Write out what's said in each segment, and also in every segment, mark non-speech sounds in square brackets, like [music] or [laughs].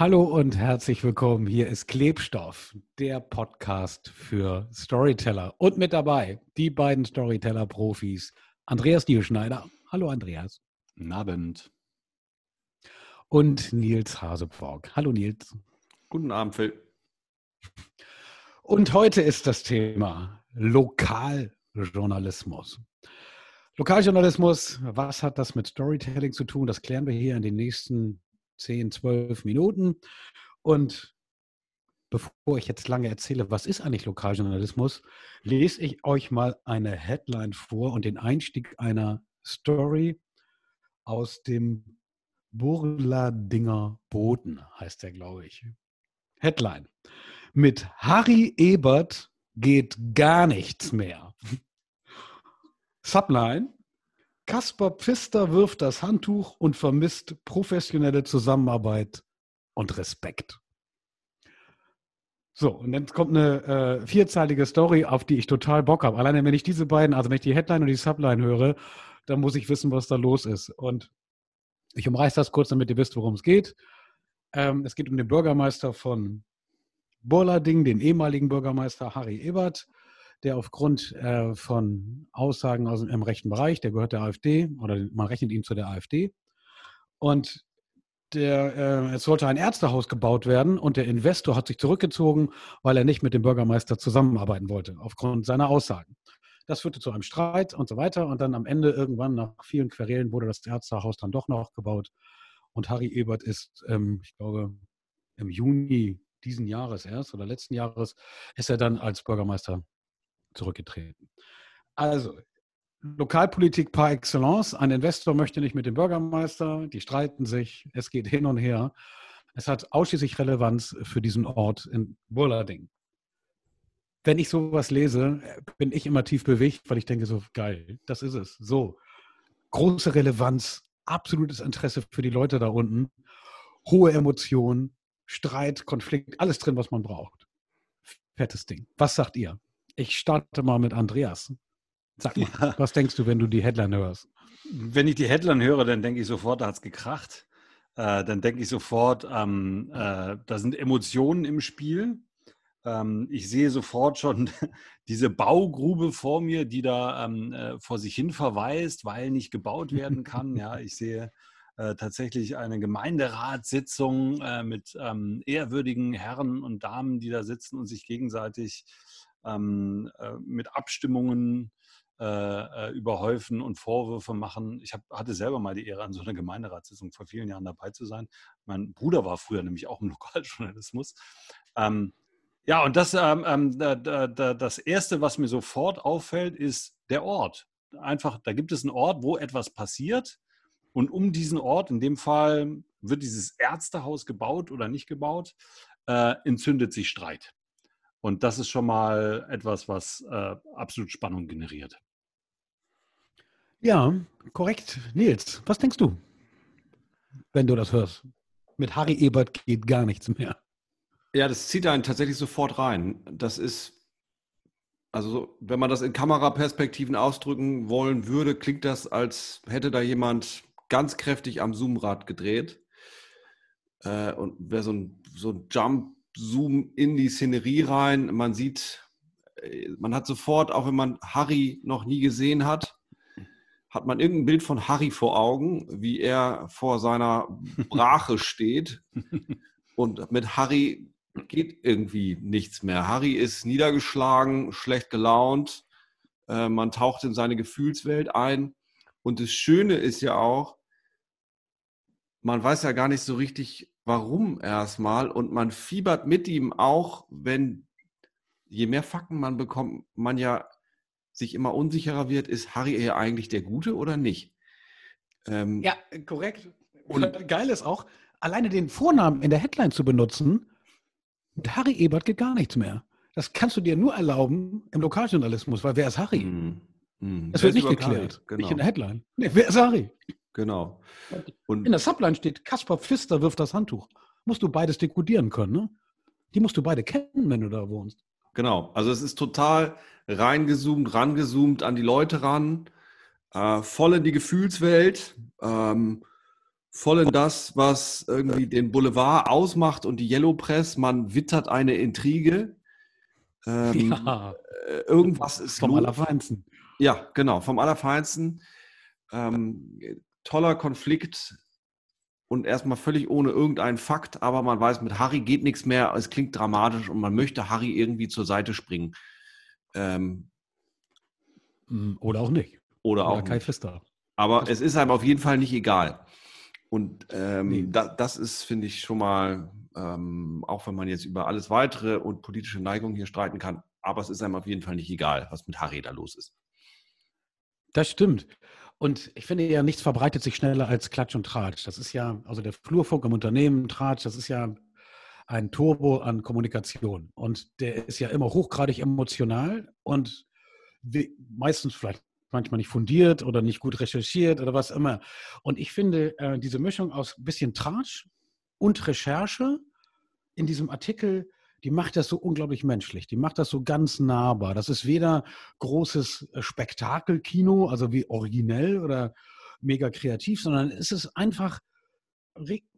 Hallo und herzlich willkommen. Hier ist Klebstoff, der Podcast für Storyteller. Und mit dabei die beiden Storyteller-Profis, Andreas Dierschneider. Hallo Andreas. Guten Abend. Und Nils Haseborg. Hallo Nils. Guten Abend, Phil. Und heute ist das Thema Lokaljournalismus. Lokaljournalismus, was hat das mit Storytelling zu tun? Das klären wir hier in den nächsten 10, 12 Minuten. Und bevor ich jetzt lange erzähle, was ist eigentlich Lokaljournalismus, lese ich euch mal eine Headline vor und den Einstieg einer Story aus dem Burladinger Boden, heißt der, glaube ich. Headline. Mit Harry Ebert geht gar nichts mehr. Subline. Kaspar Pfister wirft das Handtuch und vermisst professionelle Zusammenarbeit und Respekt. So, und dann kommt eine äh, vierzeilige Story, auf die ich total Bock habe. Alleine wenn ich diese beiden, also wenn ich die Headline und die Subline höre, dann muss ich wissen, was da los ist. Und ich umreiße das kurz, damit ihr wisst, worum es geht. Ähm, es geht um den Bürgermeister von Burlading, den ehemaligen Bürgermeister Harry Ebert der aufgrund äh, von Aussagen aus dem rechten Bereich, der gehört der AfD oder man rechnet ihn zu der AfD. Und der, äh, es sollte ein Ärztehaus gebaut werden und der Investor hat sich zurückgezogen, weil er nicht mit dem Bürgermeister zusammenarbeiten wollte, aufgrund seiner Aussagen. Das führte zu einem Streit und so weiter. Und dann am Ende irgendwann nach vielen Querelen wurde das Ärztehaus dann doch noch gebaut. Und Harry Ebert ist, ähm, ich glaube, im Juni diesen Jahres erst oder letzten Jahres ist er dann als Bürgermeister zurückgetreten. Also, Lokalpolitik par excellence. Ein Investor möchte nicht mit dem Bürgermeister, die streiten sich, es geht hin und her. Es hat ausschließlich Relevanz für diesen Ort in Burlading. Wenn ich sowas lese, bin ich immer tief bewegt, weil ich denke so, geil, das ist es. So, große Relevanz, absolutes Interesse für die Leute da unten, hohe Emotionen, Streit, Konflikt, alles drin, was man braucht. Fettes Ding. Was sagt ihr? Ich starte mal mit Andreas. Sag mal, ja. was denkst du, wenn du die Headline hörst? Wenn ich die Headline höre, dann denke ich sofort, da hat es gekracht. Äh, dann denke ich sofort, ähm, äh, da sind Emotionen im Spiel. Ähm, ich sehe sofort schon [laughs] diese Baugrube vor mir, die da ähm, äh, vor sich hin verweist, weil nicht gebaut werden kann. [laughs] ja, ich sehe äh, tatsächlich eine Gemeinderatssitzung äh, mit ähm, ehrwürdigen Herren und Damen, die da sitzen und sich gegenseitig ähm, äh, mit Abstimmungen äh, äh, überhäufen und Vorwürfe machen. Ich hab, hatte selber mal die Ehre, an so einer Gemeinderatssitzung vor vielen Jahren dabei zu sein. Mein Bruder war früher nämlich auch im [laughs] Lokaljournalismus. Ähm, ja, und das, ähm, ähm da, da, da, das Erste, was mir sofort auffällt, ist der Ort. Einfach, da gibt es einen Ort, wo etwas passiert. Und um diesen Ort, in dem Fall wird dieses Ärztehaus gebaut oder nicht gebaut, äh, entzündet sich Streit. Und das ist schon mal etwas, was äh, absolut Spannung generiert. Ja, korrekt. Nils, was denkst du, wenn du das hörst? Mit Harry Ebert geht gar nichts mehr. Ja, das zieht einen tatsächlich sofort rein. Das ist, also wenn man das in Kameraperspektiven ausdrücken wollen würde, klingt das, als hätte da jemand ganz kräftig am Zoomrad gedreht äh, und wäre so ein, so ein Jump Zoom in die Szenerie rein. Man sieht, äh, man hat sofort, auch wenn man Harry noch nie gesehen hat, hat man irgendein Bild von Harry vor Augen, wie er vor seiner [laughs] Brache steht. Und mit Harry geht irgendwie nichts mehr. Harry ist niedergeschlagen, schlecht gelaunt. Äh, man taucht in seine Gefühlswelt ein. Und das Schöne ist ja auch, man weiß ja gar nicht so richtig, warum erstmal und man fiebert mit ihm auch, wenn je mehr Fakten man bekommt, man ja sich immer unsicherer wird, ist Harry eher eigentlich der Gute oder nicht? Ähm, ja, korrekt. Und geil ist auch, alleine den Vornamen in der Headline zu benutzen, mit Harry Ebert geht gar nichts mehr. Das kannst du dir nur erlauben im Lokaljournalismus, weil wer ist Harry? Mm, mm. Das wird nicht geklärt. Genau. Nicht in der Headline. Nee, wer ist Harry? Genau. Und in der Subline steht, Kaspar Pfister wirft das Handtuch. Musst du beides dekodieren können, ne? Die musst du beide kennen, wenn du da wohnst. Genau. Also es ist total reingezoomt, rangezoomt an die Leute ran, äh, voll in die Gefühlswelt. Ähm, voll in das, was irgendwie den Boulevard ausmacht und die Yellow Press. Man wittert eine Intrige. Ähm, ja. Äh, irgendwas ist vom los. Allerfeinsten. Ja, genau, vom Allerfeinsten. Ähm, toller Konflikt und erstmal völlig ohne irgendeinen Fakt, aber man weiß, mit Harry geht nichts mehr, es klingt dramatisch und man möchte Harry irgendwie zur Seite springen. Ähm, hm, oder auch nicht. Oder, oder auch Kai Pfister. Aber es ist einem auf jeden Fall nicht egal. Und ähm, nee. da, das ist, finde ich, schon mal, ähm, auch wenn man jetzt über alles weitere und politische Neigungen hier streiten kann, aber es ist einem auf jeden Fall nicht egal, was mit Harry da los ist. Das stimmt. Und ich finde ja, nichts verbreitet sich schneller als Klatsch und Tratsch. Das ist ja, also der Flurfunk im Unternehmen, Tratsch, das ist ja ein Turbo an Kommunikation. Und der ist ja immer hochgradig emotional und meistens vielleicht manchmal nicht fundiert oder nicht gut recherchiert oder was immer. Und ich finde, äh, diese Mischung aus ein bisschen Tratsch und Recherche in diesem Artikel, die macht das so unglaublich menschlich. Die macht das so ganz nahbar. Das ist weder großes äh, Spektakelkino, also wie originell oder mega kreativ, sondern es ist einfach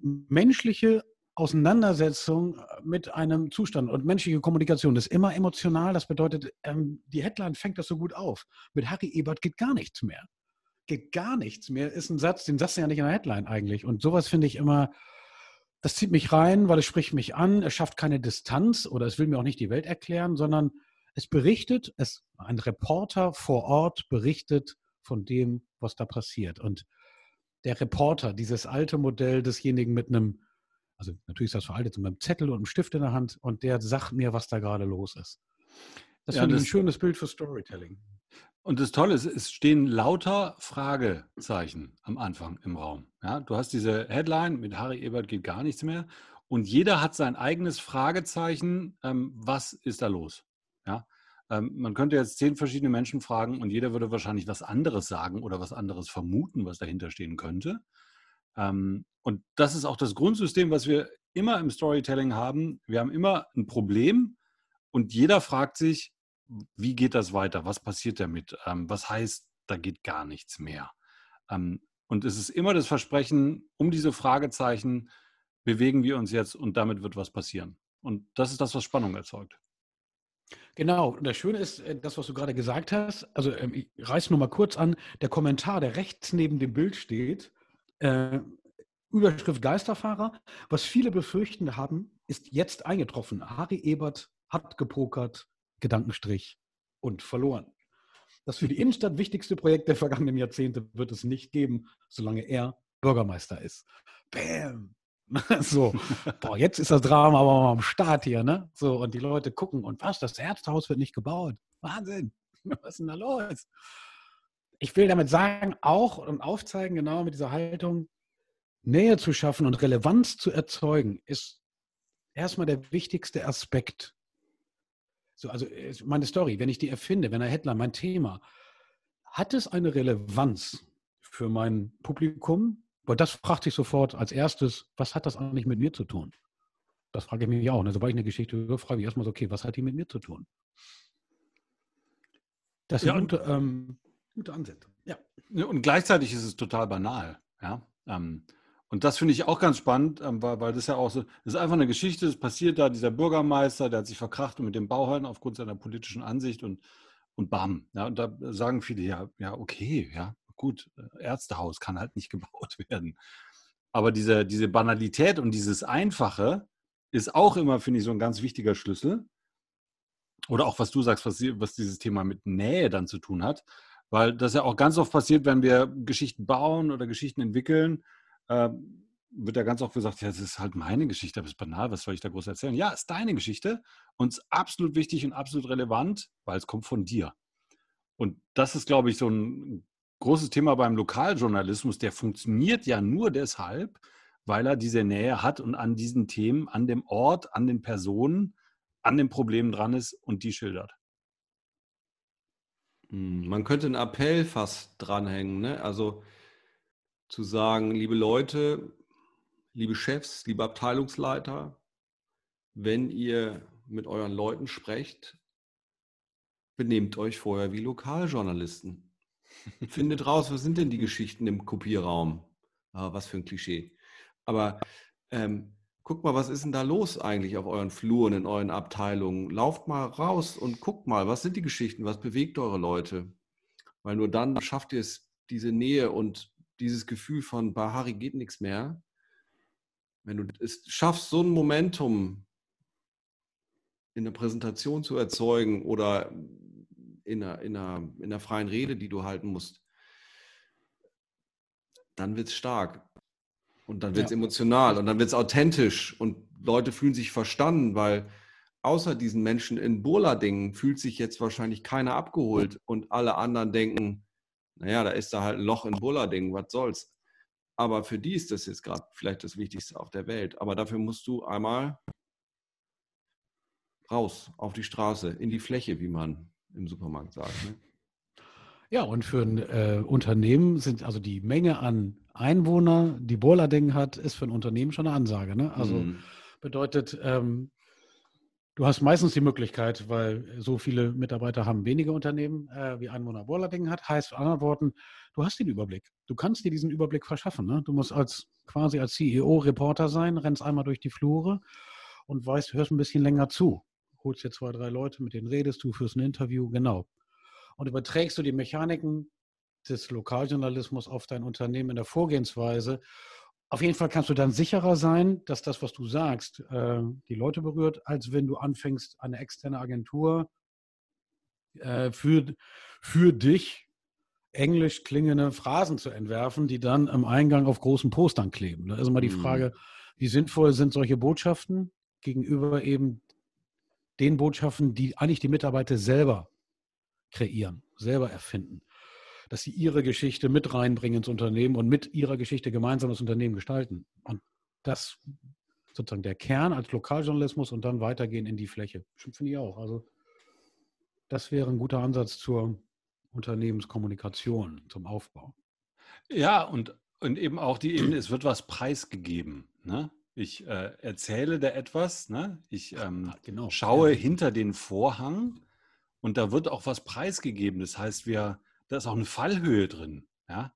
menschliche Auseinandersetzung äh, mit einem Zustand und menschliche Kommunikation das ist immer emotional. Das bedeutet, ähm, die Headline fängt das so gut auf. Mit Harry Ebert geht gar nichts mehr. Geht gar nichts mehr. Ist ein Satz, den sagst du ja nicht in der Headline eigentlich. Und sowas finde ich immer, das zieht mich rein, weil es spricht mich an. Es schafft keine Distanz oder es will mir auch nicht die Welt erklären, sondern es berichtet, es, ein Reporter vor Ort berichtet von dem, was da passiert. Und der Reporter, dieses alte Modell desjenigen mit einem also natürlich ist das veraltet, mit einem Zettel und einem Stift in der Hand und der sagt mir, was da gerade los ist. Das ja, finde ich ein schönes Bild für Storytelling. Und das Tolle ist, es stehen lauter Fragezeichen am Anfang im Raum. Ja, du hast diese Headline, mit Harry Ebert geht gar nichts mehr. Und jeder hat sein eigenes Fragezeichen, ähm, was ist da los? Ja, ähm, man könnte jetzt zehn verschiedene Menschen fragen und jeder würde wahrscheinlich was anderes sagen oder was anderes vermuten, was dahinter stehen könnte. Ähm, und das ist auch das Grundsystem, was wir immer im Storytelling haben. Wir haben immer ein Problem und jeder fragt sich, wie geht das weiter? Was passiert damit? Ähm, was heißt, da geht gar nichts mehr? Ähm, und es ist immer das Versprechen, um diese Fragezeichen bewegen wir uns jetzt und damit wird was passieren. Und das ist das, was Spannung erzeugt. Genau, und das Schöne ist, äh, das, was du gerade gesagt hast, also ich reiße nur mal kurz an, der Kommentar, der rechts neben dem Bild steht, äh, Überschrift Geisterfahrer. Was viele befürchten haben, ist jetzt eingetroffen. Harry Ebert hat gepokert, Gedankenstrich und verloren. Das für die Innenstadt wichtigste Projekt der vergangenen Jahrzehnte wird es nicht geben, solange er Bürgermeister ist. Bam! [laughs] So, boah, jetzt ist das Drama aber mal am Start hier, ne? So, und die Leute gucken, und was, das Ärztehaus wird nicht gebaut. Wahnsinn! [laughs] Was ist denn da los? ich will damit sagen, auch und aufzeigen, genau mit dieser Haltung, Nähe zu schaffen und Relevanz zu erzeugen, ist erstmal der wichtigste Aspekt. So, also meine Story, wenn ich die erfinde, wenn ein Headline, mein Thema, hat es eine Relevanz für mein Publikum? Weil das fragt sich sofort als erstes, was hat das eigentlich mit mir zu tun? Das frage ich mich auch. Ne? Sobald ich eine Geschichte höre, frage ich erstmal so, okay, was hat die mit mir zu tun? Das ja, sind ähm, Gute Ansätze. Ja. Und gleichzeitig ist es total banal. Ja. Ähm, und das finde ich auch ganz spannend, ähm, weil, das ja auch so, das ist einfach eine Geschichte, es passiert da, dieser Bürgermeister, der hat sich verkracht mit dem Bauherrn aufgrund seiner politischen Ansicht und, und bam. Ja, und da sagen viele, ja, ja, okay, ja, gut, äh, Ärztehaus kann halt nicht [laughs] gebaut werden. Aber diese, diese Banalität und dieses Einfache ist auch immer, finde ich, so ein ganz wichtiger Schlüssel. Oder auch, was du sagst, was, was dieses Thema mit Nähe dann zu tun hat. Weil das ja auch ganz oft passiert, wenn wir Geschichten bauen oder Geschichten entwickeln, äh, wird ja ganz oft gesagt, ja, das ist halt meine Geschichte, aber es ist banal, was soll ich da groß erzählen? Ja, ist deine Geschichte und ist absolut wichtig und absolut relevant, weil es kommt von dir. Und das ist, glaube ich, so ein großes Thema beim Lokaljournalismus. Der funktioniert ja nur deshalb, weil er diese Nähe hat und an diesen Themen, an dem Ort, an den Personen, an den Problemen dran ist und die schildert. Hm, man könnte einen Appell fast dranhängen, ne? Also zu sagen, liebe Leute, liebe Chefs, liebe Abteilungsleiter, wenn ihr mit euren Leuten sprecht, benehmt euch vorher wie Lokaljournalisten. [laughs] Findet raus, was sind denn die Geschichten im Kopierraum? Ah, was für ein Klischee. Aber ähm, guck mal, was ist denn da los eigentlich auf euren Fluren, in euren Abteilungen? Lauft mal raus und guckt mal, was sind die Geschichten, was bewegt eure Leute? Weil nur dann schafft ihr es, diese Nähe und dieses Gefühl von Bahari geht nichts mehr. Wenn du es schaffst, so ein Momentum in der Präsentation zu erzeugen oder in einer, in, einer, in einer freien Rede, die du halten musst, dann wird es stark. Und dann wird es ja. emotional und dann wird es authentisch und Leute fühlen sich verstanden, weil außer diesen Menschen in Burla-Dingen fühlt sich jetzt wahrscheinlich keiner abgeholt und alle anderen denken, naja, da ist da halt ein Loch in Burla-Dingen, was soll's. Aber für die ist das jetzt gerade vielleicht das Wichtigste auf der Welt. Aber dafür musst du einmal raus auf die Straße, in die Fläche, wie man im Supermarkt sagt. Ne? Ja, und für ein äh, Unternehmen sind also die Menge an Einwohner, die Bolading hat, ist für ein Unternehmen schon eine Ansage. Ne? Also mhm. bedeutet, ähm, du hast meistens die Möglichkeit, weil so viele Mitarbeiter haben wenige Unternehmen, äh, wie Einwohner Bolading hat, heißt mit anderen Worten, du hast den Überblick. Du kannst dir diesen Überblick verschaffen. Ne? Du musst als quasi als CEO Reporter sein, rennst einmal durch die Flure und weißt, hörst ein bisschen länger zu holst dir zwei, drei Leute, mit denen redest du, fürs ein Interview, genau. Und überträgst du die Mechaniken des Lokaljournalismus auf dein Unternehmen in der Vorgehensweise. Auf jeden Fall kannst du dann sicherer sein, dass das, was du sagst, äh, die Leute berührt, als wenn du anfängst, eine externe Agentur äh, für, für dich englisch klingende Phrasen zu entwerfen, die dann am Eingang auf großen Postern kleben. Da ist immer die mhm. Frage, wie sinnvoll sind solche Botschaften gegenüber eben den Botschaften, die eigentlich die Mitarbeiter selber kreieren, selber erfinden. Dass sie ihre Geschichte mit reinbringen ins Unternehmen und mit ihrer Geschichte gemeinsam das Unternehmen gestalten. Und das sozusagen der Kern als Lokaljournalismus und dann weitergehen in die Fläche. Finde ich auch. Also das wäre ein guter Ansatz zur Unternehmenskommunikation, zum Aufbau. Ja, und, und eben auch die Ebene, es wird was preisgegeben. Ne? Ich äh, erzähle da etwas, ne? ich ähm, ah, genau. schaue ja. hinter den Vorhang und da wird auch was preisgegeben. Das heißt, wir, da ist auch eine Fallhöhe drin. Ja?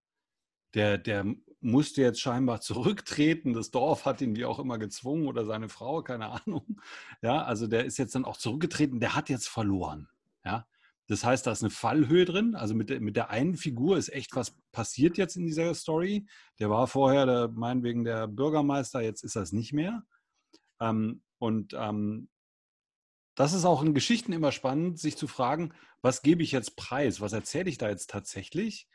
Der, der musste jetzt scheinbar zurücktreten. Das Dorf hat ihn wie auch immer gezwungen oder seine Frau, keine Ahnung. Ja, also der ist jetzt dann auch zurückgetreten. Der hat jetzt verloren. Ja, das heißt, da ist eine Fallhöhe drin. Also mit der, mit der einen Figur ist echt was passiert jetzt in dieser Story. Der war vorher der, meinetwegen der Bürgermeister, jetzt ist das nicht mehr. Ähm, und ähm, das ist auch in Geschichten immer spannend, sich zu fragen, was gebe ich jetzt preis? Was erzähle ich da jetzt tatsächlich?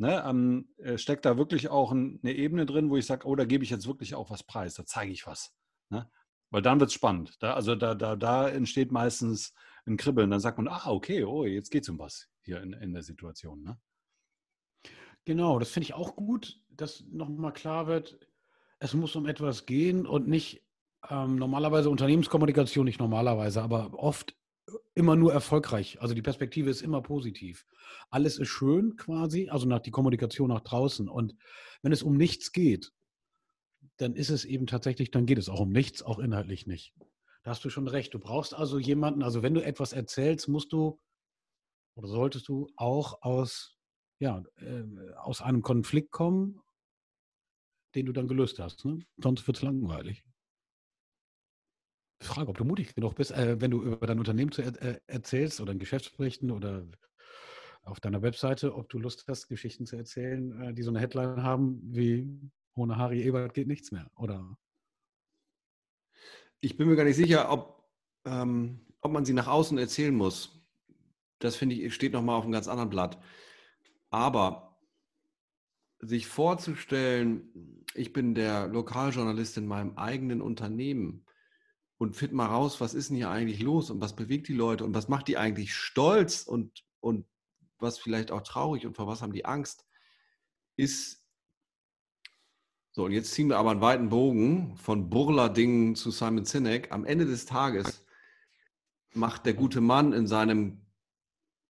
Ne, ähm, äh, steckt da wirklich auch ein, eine Ebene drin, wo ich sage, oh, da gebe ich jetzt wirklich auch was preis, da zeige ich was. Ne? Weil dann wird es spannend. Da, also da, da, da entsteht meistens ein Kribbeln. Dann sagt man, ah, okay, oh, jetzt geht es um was hier in, in der Situation. Ne? Genau, das finde ich auch gut, dass nochmal klar wird, es muss um etwas gehen und nicht ähm, normalerweise Unternehmenskommunikation, nicht normalerweise, aber oft immer nur erfolgreich. Also die Perspektive ist immer positiv. Alles ist schön quasi, also nach die Kommunikation nach draußen. Und wenn es um nichts geht, dann ist es eben tatsächlich, dann geht es auch um nichts, auch inhaltlich nicht. Da hast du schon recht. Du brauchst also jemanden, also wenn du etwas erzählst, musst du oder solltest du auch aus, ja, äh, aus einem Konflikt kommen, den du dann gelöst hast. Ne? Sonst wird es langweilig. Frage, ob du mutig genug bist, äh, wenn du über dein Unternehmen zu äh, erzählst oder in Geschäftsberichten oder auf deiner Webseite, ob du Lust hast, Geschichten zu erzählen, äh, die so eine Headline haben wie ohne Harry Ebert geht nichts mehr, oder? Ich bin mir gar nicht sicher, ob, ähm, ob man sie nach außen erzählen muss. Das finde ich, steht nochmal auf einem ganz anderen Blatt. Aber sich vorzustellen, ich bin der Lokaljournalist in meinem eigenen Unternehmen und find mal raus, was ist denn hier eigentlich los und was bewegt die Leute und was macht die eigentlich stolz und, und was vielleicht auch traurig und vor was haben die Angst, ist so, und jetzt ziehen wir aber einen weiten Bogen von Burla-Dingen zu Simon Sinek. Am Ende des Tages macht der gute Mann in seinem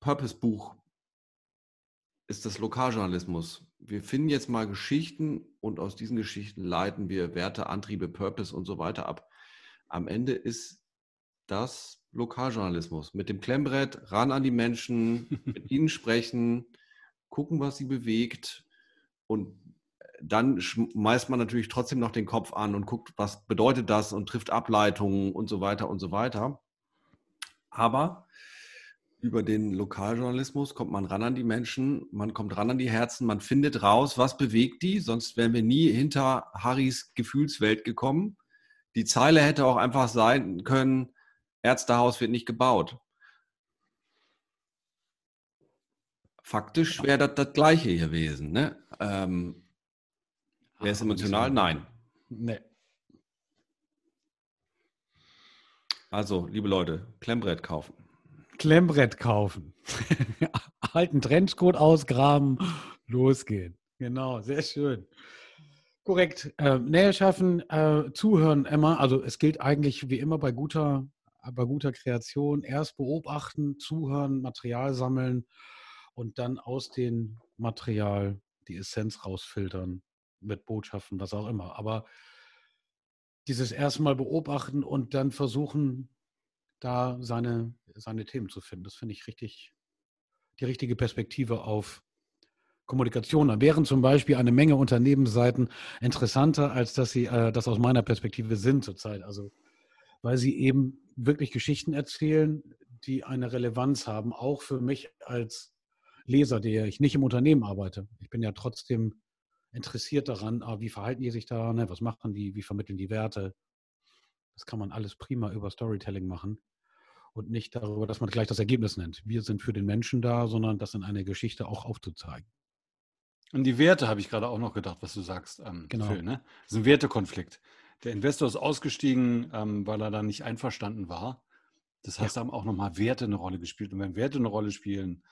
Purpose-Buch ist das Lokaljournalismus. Wir finden jetzt mal Geschichten und aus diesen Geschichten leiten wir Werte, Antriebe, Purpose und so weiter ab. Am Ende ist das Lokaljournalismus. Mit dem Klemmbrett ran an die Menschen, [laughs] mit ihnen sprechen, gucken, was sie bewegt und dann schmeißt man natürlich trotzdem noch den Kopf an und guckt, was bedeutet das und trifft Ableitungen und so weiter und so weiter. Aber über den Lokaljournalismus kommt man ran an die Menschen, man kommt ran an die Herzen, man findet raus, was bewegt die, sonst wären wir nie hinter Harrys Gefühlswelt gekommen. Die Zeile hätte auch einfach sein können, Ärztehaus wird nicht gebaut. Faktisch wäre das das Gleiche gewesen. Ne? Ähm, wäre es emotional? Nein. Nee. Also, liebe Leute, Klemmbrett kaufen. Klemmbrett kaufen. [laughs] Alten Trenchcoat ausgraben, losgehen. Genau, sehr schön. Korrekt. Äh, Nähe schaffen, äh, zuhören immer. Also es gilt eigentlich wie immer bei guter, bei guter Kreation. Erst beobachten, zuhören, Material sammeln und dann aus dem Material die Essenz rausfiltern mit Botschaften, was auch immer. Aber dieses erstmal beobachten und dann versuchen, da seine, seine Themen zu finden. Das finde ich richtig, die richtige Perspektive auf Kommunikation. Da wären zum Beispiel eine Menge Unternehmensseiten interessanter, als dass sie äh, das aus meiner Perspektive sind zurzeit. Also, weil sie eben wirklich Geschichten erzählen, die eine Relevanz haben, auch für mich als Leser, der ich nicht im Unternehmen arbeite. Ich bin ja trotzdem interessiert daran, ah, wie verhalten die sich da, ne? was machen die, wie vermitteln die Werte. Das kann man alles prima über Storytelling machen und nicht darüber, dass man gleich das Ergebnis nennt. Wir sind für den Menschen da, sondern das in einer Geschichte auch aufzuzeigen. Und die Werte habe ich gerade auch noch gedacht, was du sagst, ähm, genau. Phil, ne? Das ist ein Wertekonflikt. Der Investor ist ausgestiegen, ähm, weil er da nicht einverstanden war. Das heißt, ja. da haben auch nochmal Werte eine Rolle gespielt. Und wenn Werte eine Rolle spielen,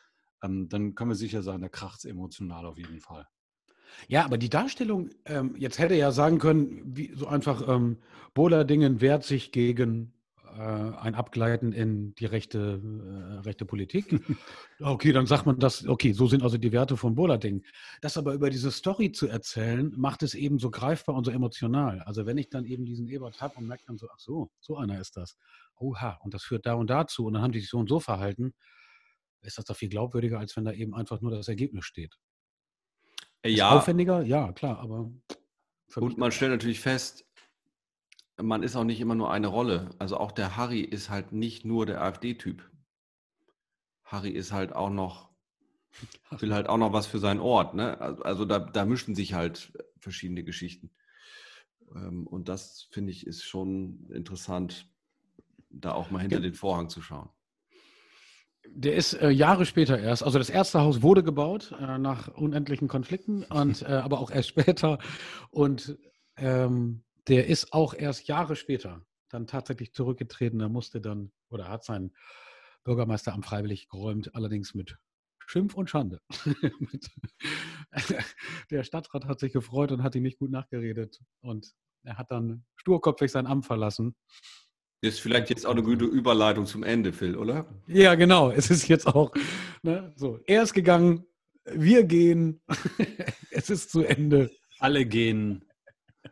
ähm, dann können wir sicher sein, da kracht es emotional auf jeden Fall. Ja, aber die Darstellung, ähm, jetzt hätte ja sagen können, wie so einfach, ähm, Bohler-Dingen wehrt sich gegen äh, ein Abgleiten in die rechte, äh, rechte Politik. [laughs] okay, dann sagt man das, okay, so sind also die Werte von Bohler-Dingen. Das aber über diese Story zu erzählen, macht es eben so greifbar und so emotional. Also wenn ich dann eben diesen Ebert habe und merke dann so, ach so, so einer ist das. Oha, und das führt da und dazu und dann haben die sich so und so verhalten, ist das doch viel glaubwürdiger, als wenn da eben einfach nur das Ergebnis steht. Ja. Ist aufwendiger, ja, klar, aber. Und man stellt natürlich fest, man ist auch nicht immer nur eine Rolle. Also auch der Harry ist halt nicht nur der AfD-Typ. Harry ist halt auch noch, will halt auch noch was für seinen Ort. Ne? Also da, da mischen sich halt verschiedene Geschichten. Ähm, und das finde ich ist schon interessant, da auch mal hinter ja. den Vorhang zu schauen. Der ist äh, Jahre später erst, also das erste Haus wurde gebaut äh, nach unendlichen Konflikten, und, [laughs] äh, aber auch erst später. Und ähm, der ist auch erst Jahre später dann tatsächlich zurückgetreten. Er musste dann oder hat sein Bürgermeisteramt freiwillig geräumt, allerdings mit Schimpf und Schande. [laughs] [laughs] der Stadtrat hat sich gefreut und hat ihm nicht gut nachgeredet. Und er hat dann sturkopfig sein Amt verlassen. Ist vielleicht jetzt auch eine gute Überleitung zum Ende, Phil, oder? Ja, genau. [laughs] Es ist jetzt auch ne, so. Er ist gegangen, wir gehen. es ist zu Ende. Alle gehen.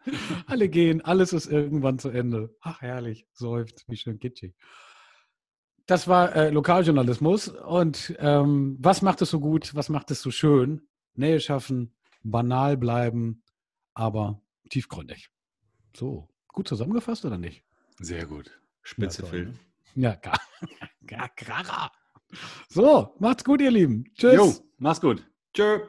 [laughs] Alle gehen, alles ist irgendwann zu Ende. Ach, herrlich, seufzt, wie schön kitschig. Das war äh, Lokaljournalismus. Und ähm, was macht es so gut? Was macht es so schön? Nähe schaffen, banal bleiben, aber tiefgründig. So, gut zusammengefasst oder nicht? Sehr gut. Spitze, ja, Phil. Ne? Ja, gar, [laughs] gar, gar. So, macht's gut, ihr Lieben. Tschüss. Jo, mach's gut. Tschö.